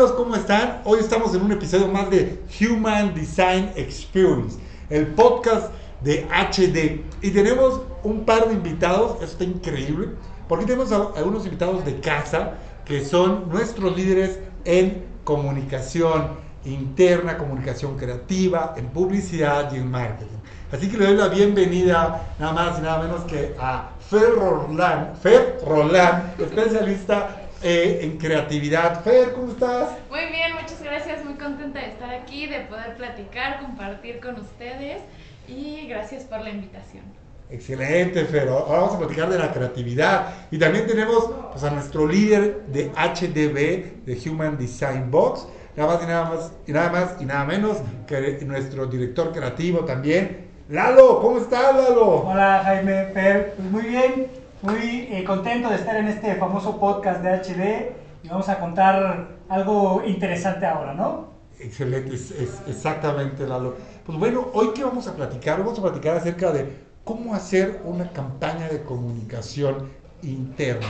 amigos? ¿Cómo están? Hoy estamos en un episodio más de Human Design Experience, el podcast de HD. Y tenemos un par de invitados, esto está increíble, porque tenemos a algunos invitados de casa que son nuestros líderes en comunicación interna, comunicación creativa, en publicidad y en marketing. Así que le doy la bienvenida nada más y nada menos que a Fer Roland, Fer Roland especialista eh, en creatividad. Fer, ¿cómo estás? Muy bien, muchas gracias, muy contenta de estar aquí, de poder platicar, compartir con ustedes y gracias por la invitación. Excelente, Fer. Ahora vamos a platicar de la creatividad. Y también tenemos pues, a nuestro líder de HDB, de Human Design Box. Nada más y nada más y nada más y nada menos que nuestro director creativo también. Lalo, ¿cómo estás, Lalo? Hola, Jaime, Fer. Pues muy bien. Muy eh, contento de estar en este famoso podcast de HD y vamos a contar algo interesante ahora, ¿no? Excelente, es, exactamente, Lalo. Pues bueno, hoy que vamos a platicar, vamos a platicar acerca de cómo hacer una campaña de comunicación interna.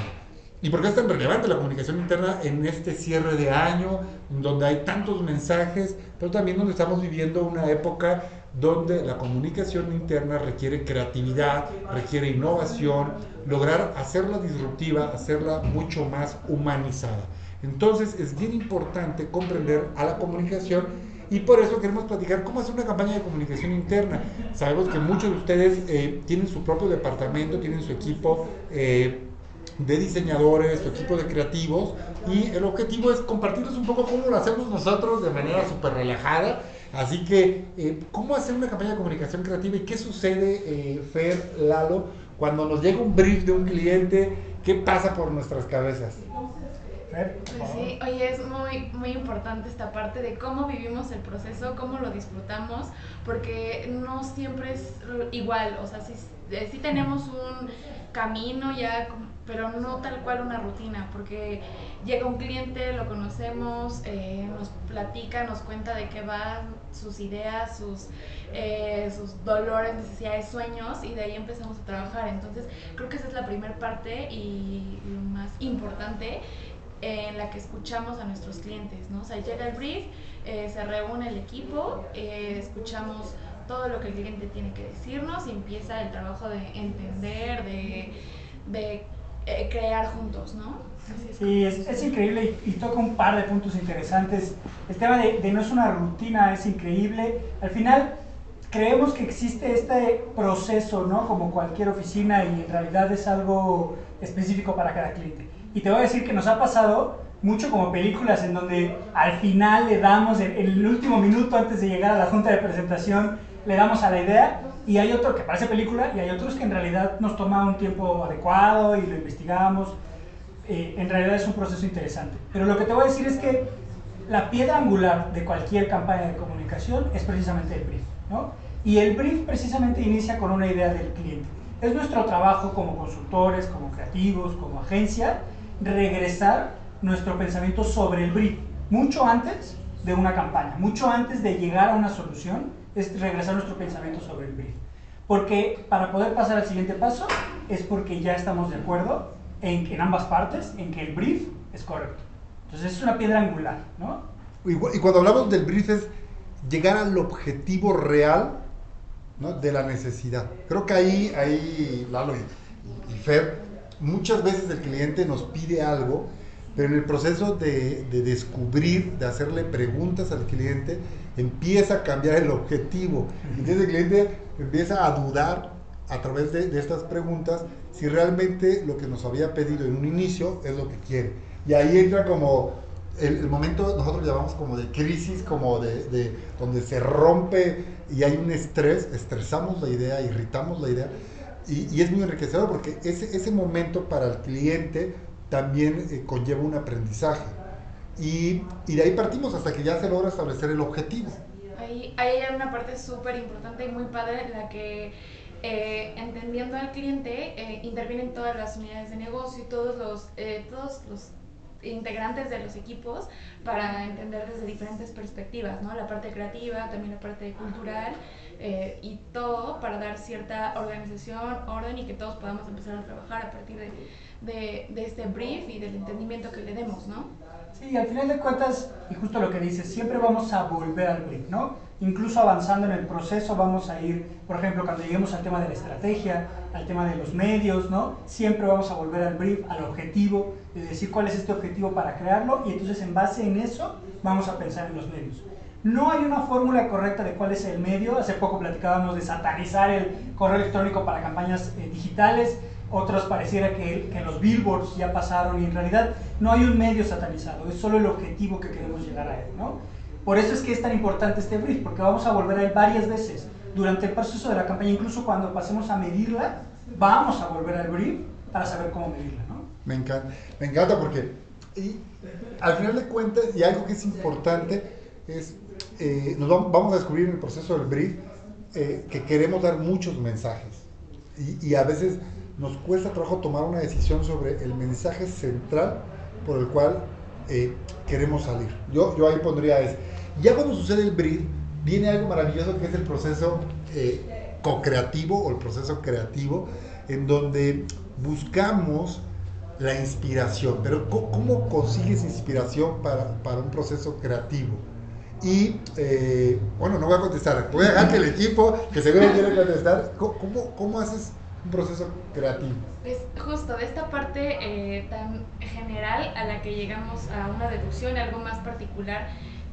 ¿Y por qué es tan relevante la comunicación interna en este cierre de año, donde hay tantos mensajes, pero también donde estamos viviendo una época donde la comunicación interna requiere creatividad, requiere innovación, lograr hacerla disruptiva, hacerla mucho más humanizada. Entonces es bien importante comprender a la comunicación y por eso queremos platicar cómo hacer una campaña de comunicación interna. Sabemos que muchos de ustedes eh, tienen su propio departamento, tienen su equipo eh, de diseñadores, su equipo de creativos y el objetivo es compartirles un poco cómo lo hacemos nosotros de manera súper relajada Así que, eh, ¿cómo hacer una campaña de comunicación creativa y qué sucede, eh, Fer, Lalo, cuando nos llega un brief de un cliente? ¿Qué pasa por nuestras cabezas? Pues sí, oye, es muy, muy importante esta parte de cómo vivimos el proceso, cómo lo disfrutamos, porque no siempre es igual, o sea, eh, sí tenemos un camino ya pero no tal cual una rutina, porque llega un cliente, lo conocemos, eh, nos platica, nos cuenta de qué van sus ideas, sus, eh, sus dolores, necesidades, sueños, y de ahí empezamos a trabajar. Entonces, creo que esa es la primera parte y lo más importante en la que escuchamos a nuestros clientes, ¿no? O sea, llega el brief, eh, se reúne el equipo, escuchamos todo lo que el cliente tiene que decirnos y empieza el trabajo de entender, de, de eh, crear juntos, ¿no? sí, es, increíble y, toca un par de puntos interesantes. El tema de, no es una rutina, es increíble. Al final, creemos que existe este proceso, ¿no? Como cualquier oficina y en realidad es algo específico para cada cliente. Y te voy a decir que nos ha pasado mucho como películas en donde al final le damos, en el último minuto antes de llegar a la junta de presentación, le damos a la idea y hay otro que parece película y hay otros que en realidad nos toma un tiempo adecuado y lo investigamos. Eh, en realidad es un proceso interesante. Pero lo que te voy a decir es que la piedra angular de cualquier campaña de comunicación es precisamente el brief. ¿no? Y el brief precisamente inicia con una idea del cliente. Es nuestro trabajo como consultores, como creativos, como agencia, regresar nuestro pensamiento sobre el brief, mucho antes de una campaña, mucho antes de llegar a una solución es regresar nuestro pensamiento sobre el brief. Porque para poder pasar al siguiente paso es porque ya estamos de acuerdo en, en ambas partes en que el brief es correcto. Entonces es una piedra angular, ¿no? Y, cuando hablamos del brief es llegar al objetivo real ¿no? de la necesidad. Creo que ahí, ahí Lalo y, y Fer, muchas veces el cliente nos pide algo, pero en el proceso de, de descubrir, de hacerle preguntas al cliente, empieza a cambiar el objetivo. Entonces el cliente empieza a dudar a través de, estas preguntas si realmente lo que nos había pedido en un inicio es lo que quiere. Y ahí entra como el, momento, nosotros llamamos como de crisis, como de, donde se rompe y hay un estrés, estresamos la idea, irritamos la idea. Y, es muy enriquecedor porque ese, ese momento para el cliente también eh, conlleva un aprendizaje y, y, de ahí partimos hasta que ya se logra establecer el objetivo. Ahí, hay una parte súper importante y muy padre en la que eh, entendiendo al cliente eh, intervienen todas las unidades de negocio y todos los, eh, todos los integrantes de los equipos para entender desde diferentes perspectivas, ¿no? La parte creativa, también la parte cultural y todo para dar cierta organización, orden y que todos podamos empezar a trabajar a partir de, de, de este brief y del entendimiento que le demos, ¿no? Sí, al final de cuentas, y justo lo que dices, siempre vamos a volver al brief, ¿no? Incluso avanzando en el proceso vamos a ir, por ejemplo, cuando lleguemos al tema de la estrategia, al tema de los medios, ¿no? Siempre vamos a volver al brief, al objetivo, de decir cuál es este objetivo para crearlo y entonces en base en eso vamos a pensar en los medios. No hay una fórmula correcta de cuál es el medio. Hace poco platicábamos de satanizar el correo electrónico para campañas eh, digitales otros pareciera que, que, los billboards ya pasaron y en realidad no hay un medio satanizado, es solo el objetivo que queremos llegar a él, ¿no? Por eso es que es tan importante este brief, porque vamos a volver a él varias veces durante el proceso de la campaña, incluso cuando pasemos a medirla, vamos a volver al brief para saber cómo medirla, ¿no? Me encanta, me encanta porque y, al final de cuentas, y algo que es importante, es, eh, nos vamos, a descubrir en el proceso del brief eh, que queremos dar muchos mensajes. Y, y a veces nos cuesta trabajo tomar una decisión sobre el mensaje central por el cual eh, queremos salir. Yo, yo ahí pondría es, ya cuando sucede el brief, viene algo maravilloso que es el proceso eh, co-creativo o el proceso creativo, en donde buscamos la inspiración. Pero ¿cómo consigues inspiración para, para un proceso creativo? Y eh, bueno, no voy a contestar, voy a dejar que el equipo, que seguro quiere contestar, ¿cómo, cómo haces un proceso creativo. Es justo de esta parte eh, tan general a la que llegamos a una deducción, algo más particular,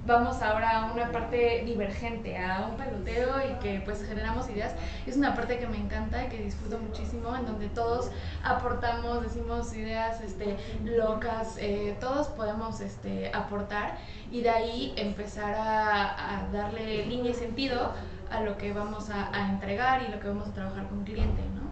vamos ahora a una parte divergente, a un peloteo y que pues generamos ideas. Es una parte que me encanta y que disfruto muchísimo, en donde todos aportamos, decimos ideas este, locas, eh, todos podemos este, aportar y de ahí empezar a, darle línea y sentido a lo que vamos a, a entregar y lo que vamos a trabajar con cliente, ¿no?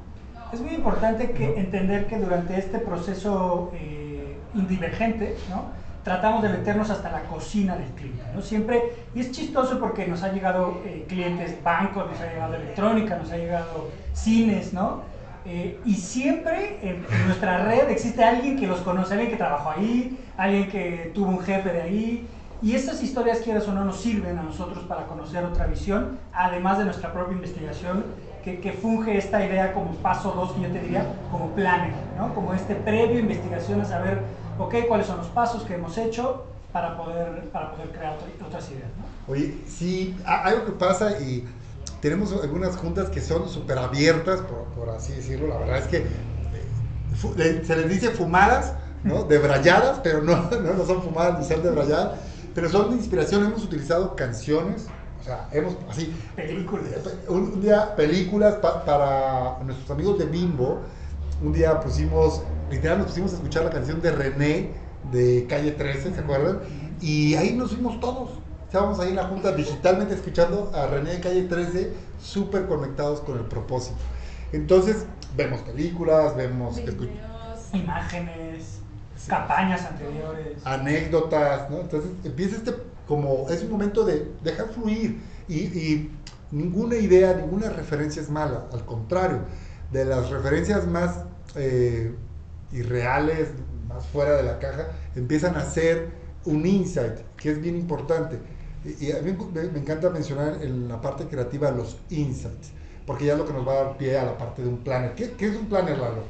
Es muy importante que entender que durante este proceso eh, indivergente, ¿no? tratamos de meternos hasta la cocina del cliente. ¿no? Siempre, y es chistoso porque nos ha llegado eh, clientes, bancos, nos ha llegado electrónica, nos ha llegado cines, ¿no? Eh, y siempre en, nuestra red existe alguien que los conoce, alguien que trabajó ahí, alguien que tuvo un jefe de ahí. Y estas historias, quieras o no, nos sirven a nosotros para conocer otra visión, además de nuestra propia investigación que, funge esta idea como paso dos, que yo te diría, como planner, ¿no? Como este previo investigación a saber, ok, cuáles son los pasos que hemos hecho para poder, para poder crear otras ideas, ¿no? Oye, sí, algo que pasa y tenemos algunas juntas que son súper abiertas, por, por, así decirlo, la verdad es que eh, se les dice fumadas, ¿no? Debrayadas, pero no, no, son fumadas ni son debrayadas, pero son de inspiración, hemos utilizado canciones, o sea, hemos así. Películas. Un, día, películas para nuestros amigos de Bimbo. Un día pusimos, literal, nos pusimos a escuchar la canción de René de Calle 13, ¿se acuerdan? Y ahí nos fuimos todos. Estábamos ahí en la junta digitalmente escuchando a René de Calle 13, súper conectados con el propósito. Entonces, vemos películas, vemos imágenes, campañas anteriores, anécdotas, ¿no? Entonces empieza este como es un momento de dejar fluir y, ninguna idea, ninguna referencia es mala, al contrario, de las referencias más eh, irreales, más fuera de la caja, empiezan a ser un insight, que es bien importante. Y, a mí me, encanta mencionar en la parte creativa los insights, porque ya es lo que nos va a dar pie a la parte de un planner. ¿Qué, qué es un planner, Lalo?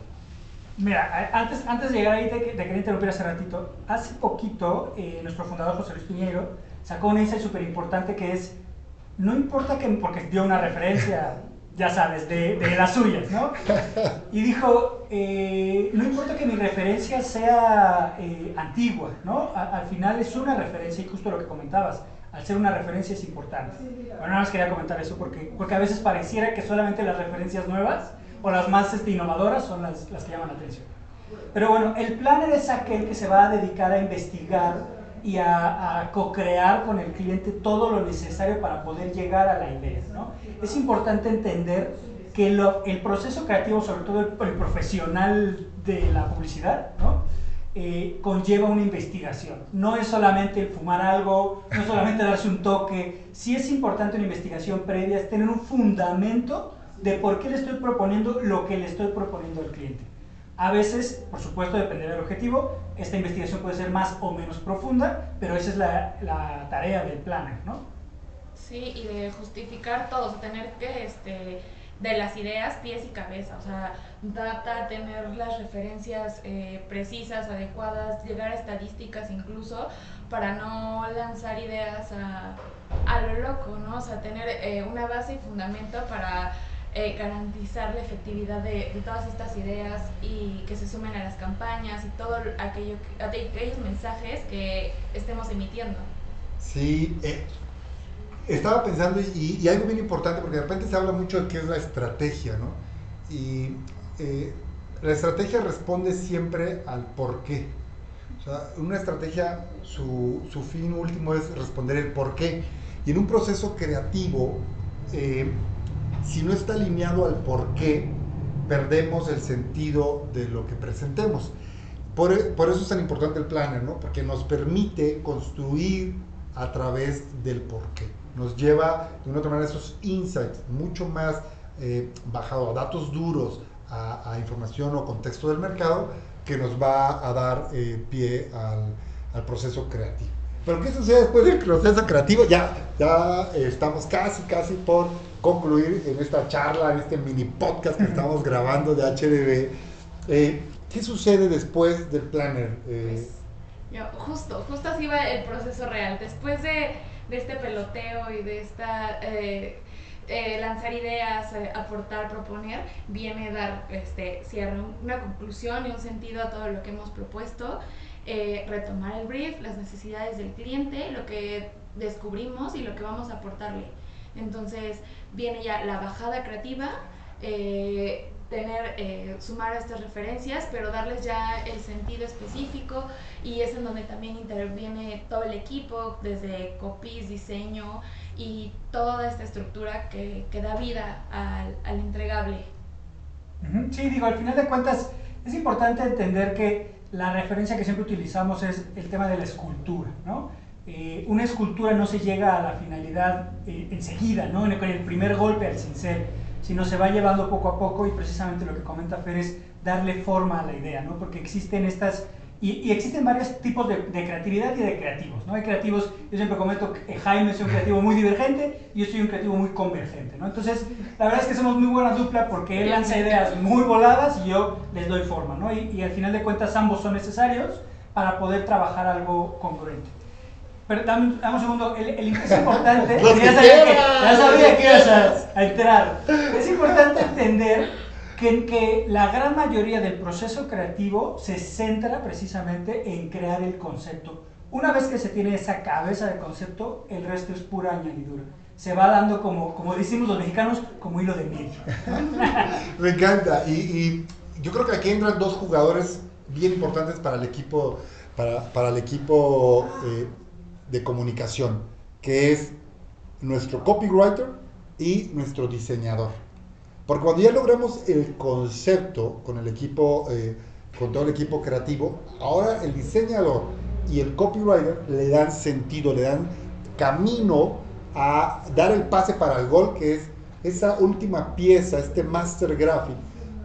Mira, antes, antes de llegar ahí, te, te quería interrumpir hace ratito. Hace poquito, eh, nuestro fundador José Luis Piñero sacó un insight súper importante que es, no importa que, porque dio una referencia, ya sabes, de, de las suyas, ¿no? Y dijo, eh, no importa que mi referencia sea eh, antigua, ¿no? al final es una referencia y justo lo que comentabas, al ser una referencia es importante. Bueno, nada más quería comentar eso porque, porque a veces pareciera que solamente las referencias nuevas o las más este, innovadoras son las, las que llaman la atención. Pero bueno, el planner es aquel que se va a dedicar a investigar y a, co-crear con el cliente todo lo necesario para poder llegar a la idea. ¿no? Es importante entender que el proceso creativo, sobre todo el, profesional de la publicidad, ¿no? Eh, conlleva una investigación. No es solamente fumar algo, no es solamente darse un toque. Sí es importante una investigación previa, es tener un fundamento de por qué le estoy proponiendo lo que le estoy proponiendo al cliente. A veces, por supuesto, depende del objetivo, esta investigación puede ser más o menos profunda, pero esa es la, la tarea del planner, ¿no? Sí, y de justificar todo, tener que este, de las ideas, pies y cabeza, o sea, data, tener las referencias eh, precisas, adecuadas, llegar a estadísticas incluso, para no lanzar ideas a, a lo loco, ¿no? O sea, tener eh, una base y fundamento para eh, garantizar la efectividad de, de, todas estas ideas y que se sumen a las campañas y todo aquello, aquellos mensajes que estemos emitiendo. Sí, estaba pensando y, y, algo bien importante porque de repente se habla mucho de qué es la estrategia, ¿no? Y eh, la estrategia responde siempre al por qué. O sea, una estrategia, su, su, fin último es responder el por qué. Y en un proceso creativo, eh, si no está alineado al por qué, perdemos el sentido de lo que presentemos. Por, por, eso es tan importante el planner, ¿no? Porque nos permite construir a través del por qué nos lleva de una otra manera esos insights mucho más eh, bajado a datos duros, a, información o contexto del mercado, que nos va a dar eh, pie al, proceso creativo. Pero ¿qué sucede después del proceso creativo? Ya, ya eh, estamos casi, casi por concluir en esta charla, en este mini podcast que estamos grabando de HDB. ¿Qué sucede después del planner? Pues, justo, justo así va el proceso real. Después de de este peloteo y de esta eh, eh, lanzar ideas, eh, aportar, proponer, viene dar este cierre, una conclusión y un sentido a todo lo que hemos propuesto, retomar el brief, las necesidades del cliente, lo que descubrimos y lo que vamos a aportarle. Entonces viene ya la bajada creativa, tener, eh, sumar estas referencias, pero darles ya el sentido específico y es en donde también interviene todo el equipo, desde copies, diseño y toda esta estructura que, que da vida al, al entregable. Sí, digo, al final de cuentas es importante entender que la referencia que siempre utilizamos es el tema de la escultura, ¿no? Eh, una escultura no se llega a la finalidad eh, enseguida, ¿no? Con el primer golpe al cincel sino se va llevando poco a poco y precisamente lo que comenta Fer es darle forma a la idea, ¿no? Porque existen estas, y, existen varios tipos de, creatividad y de creativos, ¿no? Hay creativos, yo siempre comento que Jaime es un creativo muy divergente y yo soy un creativo muy convergente, ¿no? Entonces, la verdad es que somos muy buena dupla porque él lanza ideas muy voladas y yo les doy forma, ¿no? Y, y al final de cuentas ambos son necesarios para poder trabajar algo congruente. Pero dame, un segundo, el, el es importante, ya sabía, que, ya sabía que ibas a, entrar. Es importante entender que, que la gran mayoría del proceso creativo se centra precisamente en crear el concepto. Una vez que se tiene esa cabeza de concepto, el resto es pura añadidura. Se va dando como, como decimos los mexicanos, como hilo de miel. Me encanta. Y, y, yo creo que aquí entran dos jugadores bien importantes para el equipo, para, para el equipo eh, de comunicación, que es nuestro copywriter y nuestro diseñador. Porque cuando ya logramos el concepto con el equipo, eh, con todo el equipo creativo, ahora el diseñador y el copywriter le dan sentido, le dan camino a dar el pase para el gol, que es esa última pieza, este master graphic,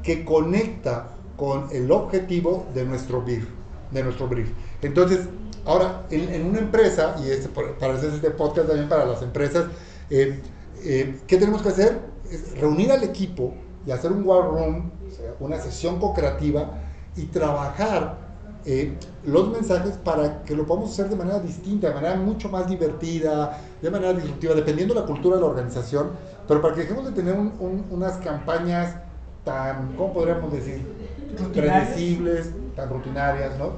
que conecta con el objetivo de nuestro brief. De nuestro brief. Entonces, Ahora, en, una empresa, y este, para este podcast también para las empresas, eh, eh, ¿qué tenemos que hacer? Es reunir al equipo y hacer un war room, una sesión co-creativa y trabajar eh, los mensajes para que lo podamos hacer de manera distinta, de manera mucho más divertida, de manera disruptiva, dependiendo de la cultura de la organización, pero para que dejemos de tener unas campañas tan, ¿cómo podríamos decir? Predecibles, tan rutinarias, ¿no?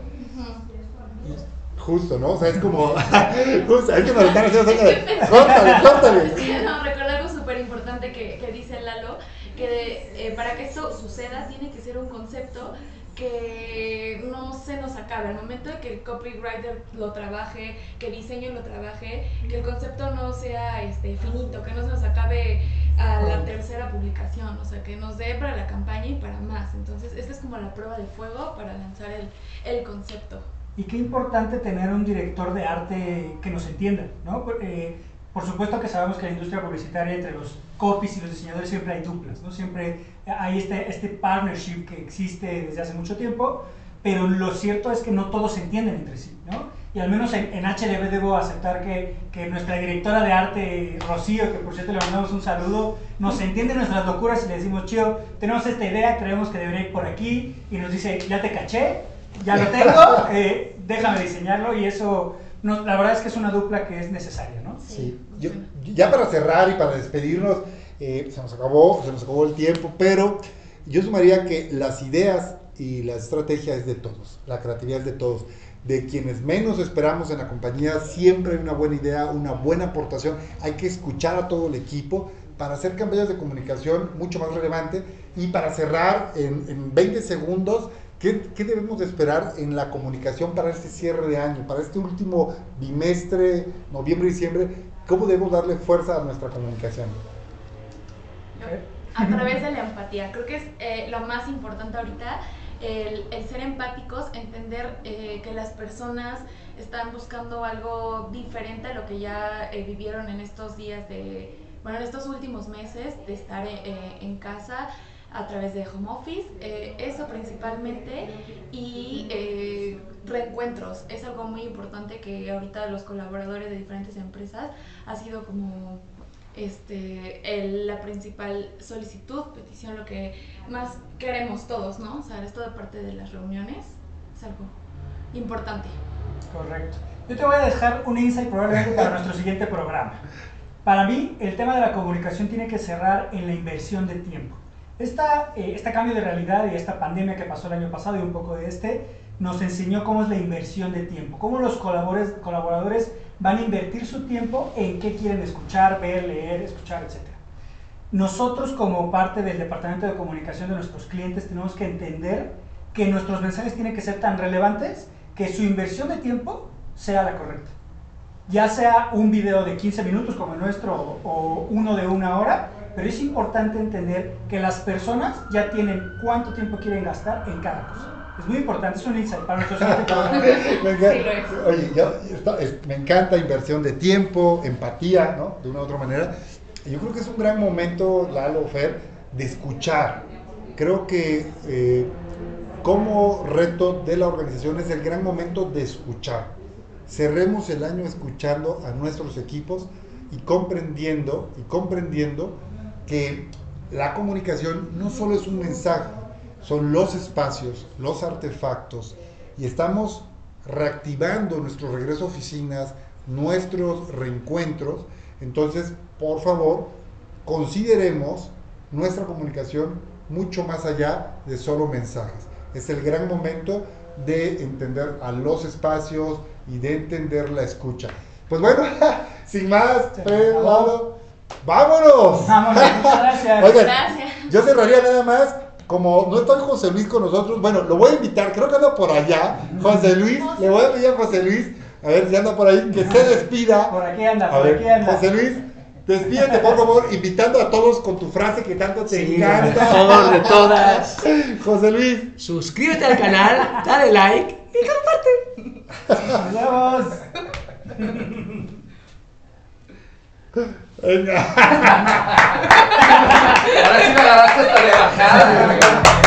Justo, ¿no? O sea, es como. justo, hay que me están haciendo de. Córtale, córtale. Sí, no, recuerda algo súper importante que, que, dice Lalo: que eh, para que esto suceda tiene que ser un concepto que no se nos acabe. Al momento de que el copywriter lo trabaje, que el diseño lo trabaje, que el concepto no sea este, finito, que no se nos acabe a la tercera publicación, o sea, que nos dé para la campaña y para más. Entonces, esta es como la prueba de fuego para lanzar el, el concepto. Y qué importante tener un director de arte que nos entienda, ¿no? Eh, por supuesto que sabemos que la industria publicitaria entre los copies y los diseñadores siempre hay duplas, ¿no? Siempre hay este, este partnership que existe desde hace mucho tiempo, pero lo cierto es que no todos se entienden entre sí, ¿no? y al menos en, en HLB debo aceptar que, que, nuestra directora de arte, Rocío, que por cierto le mandamos un saludo, nos entiende nuestras locuras y le decimos, Chío, tenemos esta idea, creemos que debería ir por aquí, y nos dice, ya te caché, ya lo tengo, eh, déjame diseñarlo, y eso, no, la verdad es que es una dupla que es necesaria, ¿no? Sí, Yo, ya para cerrar y para despedirnos, eh, se nos acabó, se nos acabó el tiempo, pero yo sumaría que las ideas y la estrategia es de todos, la creatividad es de todos de quienes menos esperamos en la compañía, siempre hay una buena idea, una buena aportación. Hay que escuchar a todo el equipo para hacer campañas de comunicación mucho más relevante y para cerrar en, en 20 segundos, ¿qué, ¿qué, debemos de esperar en la comunicación para este cierre de año, para este último bimestre, noviembre diciembre? ¿Cómo debemos darle fuerza a nuestra comunicación? A través de la empatía. Creo que es eh, lo más importante ahorita el, el ser empáticos, entender eh, que las personas están buscando algo diferente a lo que ya eh, vivieron en estos días de, bueno, en estos últimos meses de estar eh, en casa a través de home office, eh, eso principalmente, y eh, reencuentros, es algo muy importante que ahorita los colaboradores de diferentes empresas ha sido como este, el, la principal solicitud, petición, lo que más queremos todos, ¿no? O sea, esto de parte de las reuniones es algo importante. Correcto. Yo te voy a dejar un insight probablemente para nuestro siguiente programa. Para mí, el tema de la comunicación tiene que cerrar en la inversión de tiempo. Esta, eh, este cambio de realidad y esta pandemia que pasó el año pasado y un poco de este, nos enseñó cómo es la inversión de tiempo, cómo los colaboradores, colaboradores van a invertir su tiempo en qué quieren escuchar, ver, leer, escuchar, etc. Nosotros como parte del departamento de comunicación de nuestros clientes tenemos que entender que nuestros mensajes tienen que ser tan relevantes que su inversión de tiempo sea la correcta. Ya sea un video de 15 minutos como el nuestro o uno de una hora, pero es importante entender que las personas ya tienen cuánto tiempo quieren gastar en cada cosa. Es muy importante, es un insight para encanta, oye, yo, me encanta inversión de tiempo, empatía, ¿no? De una u otra manera. Yo creo que es un gran momento, Lalo, Fer, de escuchar. Creo que eh, como reto de la organización es el gran momento de escuchar. Cerremos el año escuchando a nuestros equipos y comprendiendo y comprendiendo que la comunicación no solo es un mensaje, son los espacios, los artefactos y estamos reactivando nuestro regreso a oficinas, nuestros reencuentros. Entonces, por favor, consideremos nuestra comunicación mucho más allá de solo mensajes. Es el gran momento de entender a los espacios y de entender la escucha. Pues bueno, sin más, Lalo, vámonos. Vámonos, gracias. Oigan, Gracias. yo cerraría nada más. Como no está José Luis con nosotros, bueno, lo voy a invitar, creo que anda por allá. José Luis, le voy a pedir a José Luis, a ver si anda por ahí, que se despida. Por aquí anda, A por ver, aquí anda. José Luis, despídete por favor, invitando a todos con tu frase que tanto te Sí, encanta. de todos, de todas. José Luis, Suscríbete al canal, dale like y comparte. Nos vemos. Ahora sí me agarraste hasta de bajada.